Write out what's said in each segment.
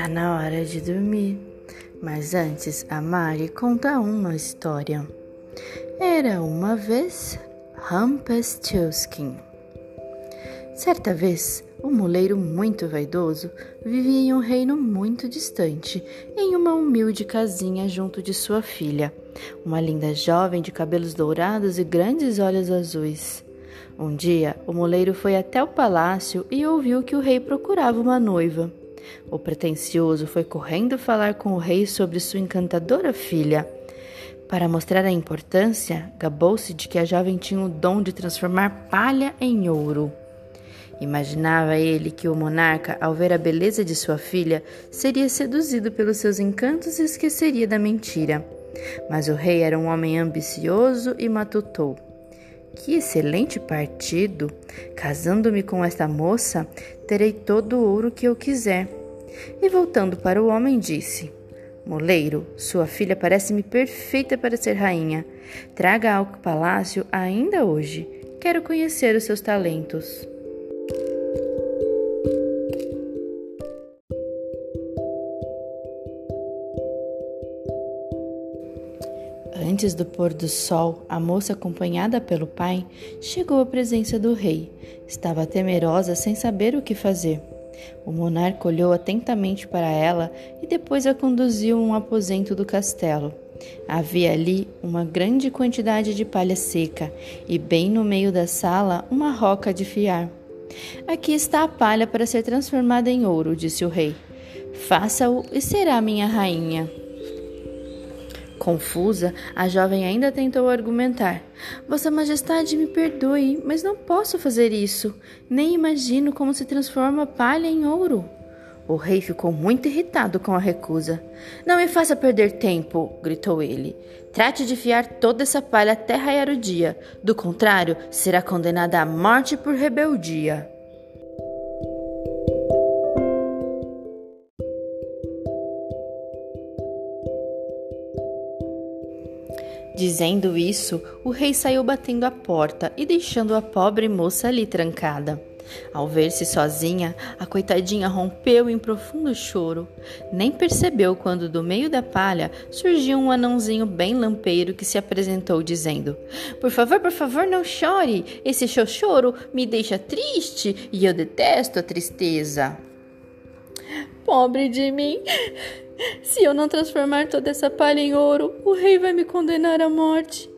Tá na hora de dormir. Mas antes, a Mari conta uma história. Era uma vez Rumpelstiltskin. Certa vez, um moleiro muito vaidoso vivia em um reino muito distante, em uma humilde casinha junto de sua filha, uma linda jovem de cabelos dourados e grandes olhos azuis. Um dia, o moleiro foi até o palácio e ouviu que o rei procurava uma noiva. O pretensioso foi correndo falar com o rei sobre sua encantadora filha. Para mostrar a importância, gabou-se de que a jovem tinha o dom de transformar palha em ouro. Imaginava ele que o monarca, ao ver a beleza de sua filha, seria seduzido pelos seus encantos e esqueceria da mentira. Mas o rei era um homem ambicioso e matutou. Que excelente partido! Casando-me com esta moça, terei todo o ouro que eu quiser. E voltando para o homem, disse: Moleiro, sua filha parece-me perfeita para ser rainha. Traga ao palácio ainda hoje. Quero conhecer os seus talentos. Antes do pôr do sol, a moça, acompanhada pelo pai, chegou à presença do rei. Estava temerosa, sem saber o que fazer. O monarca olhou atentamente para ela e depois a conduziu a um aposento do castelo. Havia ali uma grande quantidade de palha seca e, bem no meio da sala, uma roca de fiar. Aqui está a palha para ser transformada em ouro, disse o rei. Faça-o e será minha rainha. Confusa, a jovem ainda tentou argumentar. Vossa Majestade me perdoe, mas não posso fazer isso. Nem imagino como se transforma palha em ouro. O rei ficou muito irritado com a recusa. Não me faça perder tempo, gritou ele. Trate de fiar toda essa palha até raiar o dia. Do contrário, será condenada à morte por rebeldia. Dizendo isso, o rei saiu batendo a porta e deixando a pobre moça ali trancada. Ao ver-se sozinha, a coitadinha rompeu em profundo choro. Nem percebeu quando do meio da palha surgiu um anãozinho bem lampeiro que se apresentou dizendo: Por favor, por favor, não chore. Esse seu choro me deixa triste e eu detesto a tristeza. Pobre de mim! Se eu não transformar toda essa palha em ouro, o rei vai me condenar à morte.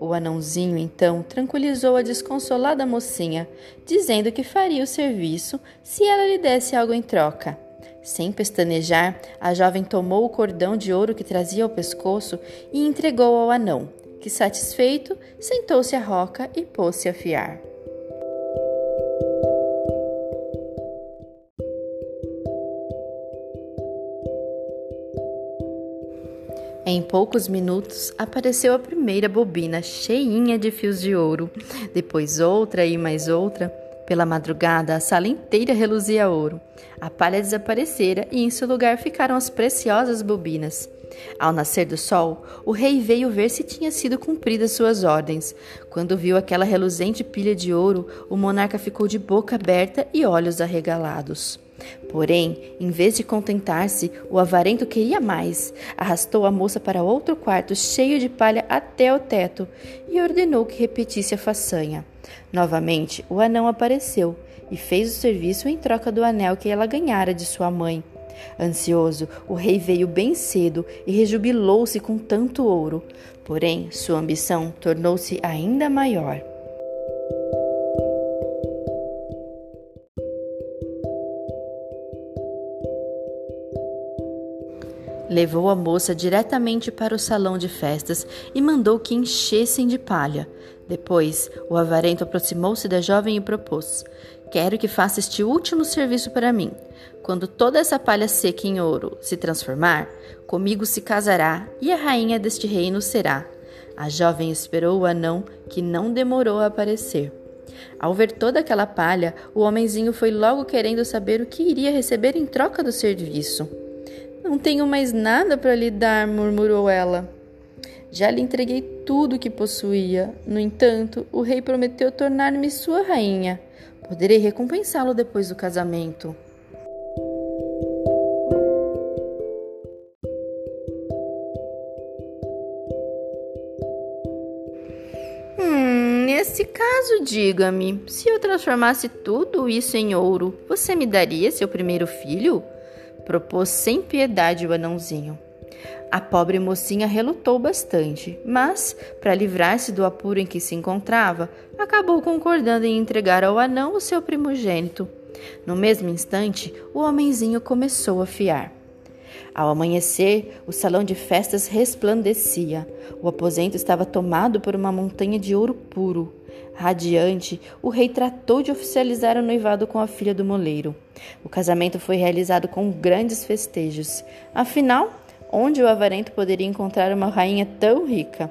O anãozinho então tranquilizou a desconsolada mocinha, dizendo que faria o serviço se ela lhe desse algo em troca. Sem pestanejar, a jovem tomou o cordão de ouro que trazia ao pescoço e entregou ao anão, que, satisfeito, sentou-se à roca e pôs-se a fiar. Em poucos minutos apareceu a primeira bobina cheinha de fios de ouro, depois outra e mais outra. Pela madrugada, a sala inteira reluzia ouro. A palha desaparecera e em seu lugar ficaram as preciosas bobinas. Ao nascer do sol, o rei veio ver se tinha sido cumpridas suas ordens. Quando viu aquela reluzente pilha de ouro, o monarca ficou de boca aberta e olhos arregalados. Porém, em vez de contentar-se, o avarento queria mais. Arrastou a moça para outro quarto cheio de palha até o teto e ordenou que repetisse a façanha. Novamente, o anão apareceu e fez o serviço em troca do anel que ela ganhara de sua mãe. Ansioso, o rei veio bem cedo e rejubilou-se com tanto ouro. Porém, sua ambição tornou-se ainda maior. Levou a moça diretamente para o salão de festas e mandou que enchessem de palha. Depois, o avarento aproximou-se da jovem e propôs: Quero que faça este último serviço para mim. Quando toda essa palha seca em ouro se transformar, comigo se casará e a rainha deste reino será. A jovem esperou o anão, que não demorou a aparecer. Ao ver toda aquela palha, o homenzinho foi logo querendo saber o que iria receber em troca do serviço. Não tenho mais nada para lhe dar, murmurou ela. Já lhe entreguei tudo o que possuía. No entanto, o rei prometeu tornar-me sua rainha. Poderei recompensá-lo depois do casamento. Hum, nesse caso, diga-me: se eu transformasse tudo isso em ouro, você me daria seu primeiro filho? Propôs sem piedade o anãozinho. A pobre mocinha relutou bastante, mas, para livrar-se do apuro em que se encontrava, acabou concordando em entregar ao anão o seu primogênito. No mesmo instante, o homenzinho começou a fiar. Ao amanhecer, o salão de festas resplandecia. O aposento estava tomado por uma montanha de ouro puro. Radiante, o rei tratou de oficializar o noivado com a filha do moleiro. O casamento foi realizado com grandes festejos. Afinal, onde o avarento poderia encontrar uma rainha tão rica?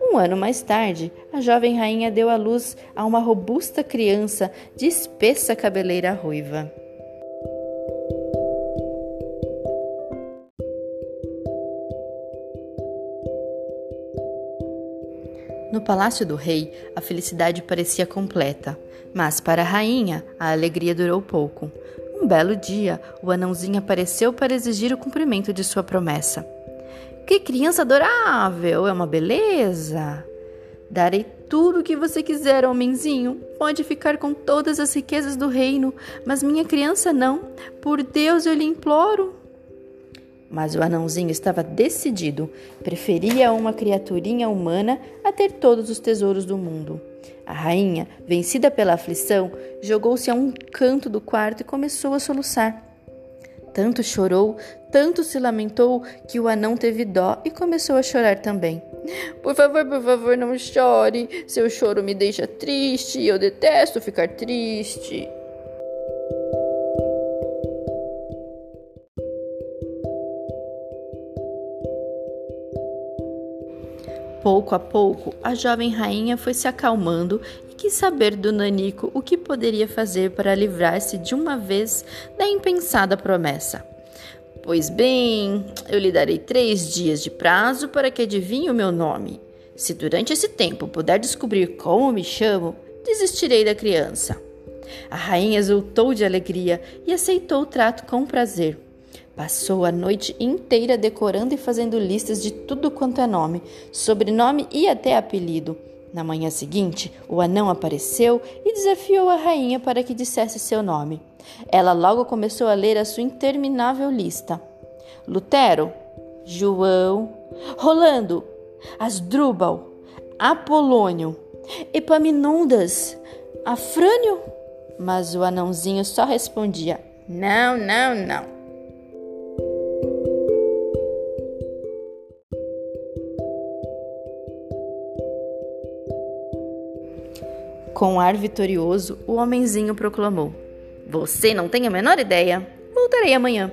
Um ano mais tarde, a jovem rainha deu à luz a uma robusta criança de espessa cabeleira ruiva. Palácio do rei, a felicidade parecia completa, mas para a rainha a alegria durou pouco. Um belo dia, o anãozinho apareceu para exigir o cumprimento de sua promessa. Que criança adorável! É uma beleza! Darei tudo o que você quiser, homenzinho. Pode ficar com todas as riquezas do reino, mas minha criança não. Por Deus, eu lhe imploro. Mas o anãozinho estava decidido, preferia uma criaturinha humana a ter todos os tesouros do mundo. A rainha, vencida pela aflição, jogou-se a um canto do quarto e começou a soluçar. Tanto chorou, tanto se lamentou, que o anão teve dó e começou a chorar também. Por favor, por favor, não chore. Seu choro me deixa triste eu detesto ficar triste. Pouco a pouco, a jovem rainha foi se acalmando e quis saber do Nanico o que poderia fazer para livrar-se de uma vez da impensada promessa. Pois bem, eu lhe darei três dias de prazo para que adivinhe o meu nome. Se durante esse tempo puder descobrir como me chamo, desistirei da criança. A rainha exultou de alegria e aceitou o trato com prazer. Passou a noite inteira decorando e fazendo listas de tudo quanto é nome, sobrenome e até apelido. Na manhã seguinte, o anão apareceu e desafiou a rainha para que dissesse seu nome. Ela logo começou a ler a sua interminável lista: Lutero, João, Rolando, Asdrúbal, Apolônio, Epaminondas, Afrânio. Mas o anãozinho só respondia: Não, não, não. Com um ar vitorioso, o homenzinho proclamou: Você não tem a menor ideia. Voltarei amanhã.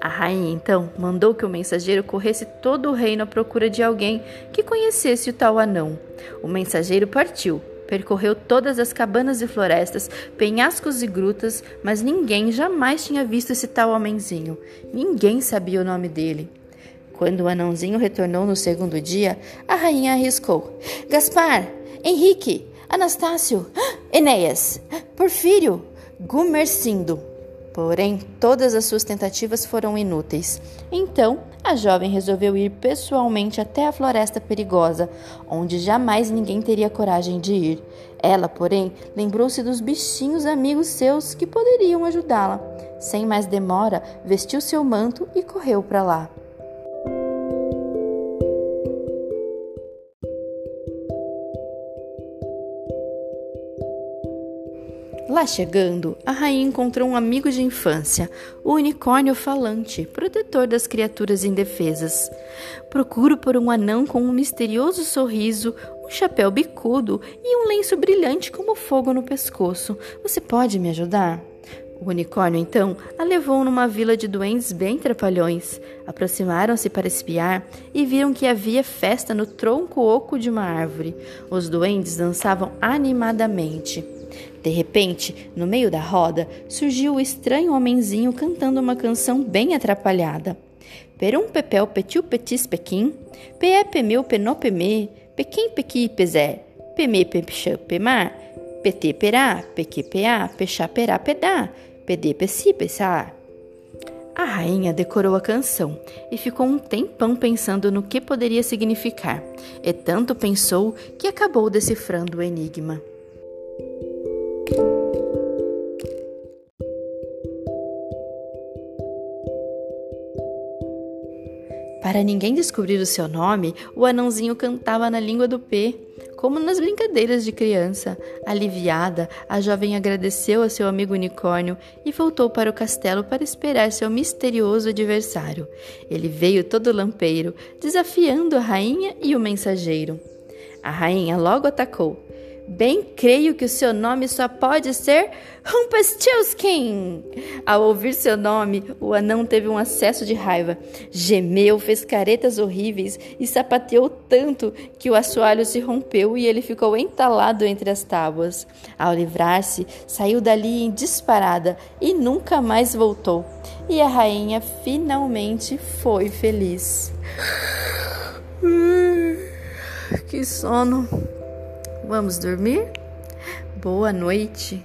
A rainha então mandou que o mensageiro corresse todo o reino à procura de alguém que conhecesse o tal anão. O mensageiro partiu, percorreu todas as cabanas e florestas, penhascos e grutas, mas ninguém jamais tinha visto esse tal homenzinho. Ninguém sabia o nome dele. Quando o anãozinho retornou no segundo dia, a rainha arriscou: Gaspar, Henrique, Anastácio, Enéas, Porfírio, Gumercindo. Porém, todas as suas tentativas foram inúteis. Então, a jovem resolveu ir pessoalmente até a floresta perigosa, onde jamais ninguém teria coragem de ir. Ela, porém, lembrou-se dos bichinhos amigos seus que poderiam ajudá-la. Sem mais demora, vestiu seu manto e correu para lá. Lá chegando, a rainha encontrou um amigo de infância, o unicórnio falante, protetor das criaturas indefesas. Procuro por um anão com um misterioso sorriso, um chapéu bicudo e um lenço brilhante como fogo no pescoço. Você pode me ajudar? O unicórnio, então, a levou numa vila de duendes bem trapalhões. Aproximaram-se para espiar e viram que havia festa no tronco oco de uma árvore. Os duendes dançavam animadamente. De repente, no meio da roda, surgiu o estranho homenzinho cantando uma canção bem atrapalhada. Perum pepel petiu petis pequim, pe pemeu penó pemê, pequim pequi pezé, pemê pepchã pemar, pt perá, peque peá, pechá perá pedá, pd pesi pesar. A rainha decorou a canção e ficou um tempão pensando no que poderia significar, e tanto pensou que acabou decifrando o enigma. Para ninguém descobrir o seu nome, o anãozinho cantava na língua do P, como nas brincadeiras de criança. Aliviada, a jovem agradeceu a seu amigo unicórnio e voltou para o castelo para esperar seu misterioso adversário. Ele veio todo lampeiro, desafiando a rainha e o mensageiro. A rainha logo atacou. Bem creio que o seu nome só pode ser Rumpelstiltskin. Ao ouvir seu nome, o anão teve um acesso de raiva. Gemeu, fez caretas horríveis e sapateou tanto que o assoalho se rompeu e ele ficou entalado entre as tábuas. Ao livrar-se, saiu dali em disparada e nunca mais voltou. E a rainha finalmente foi feliz. Que sono! Vamos dormir? Boa noite.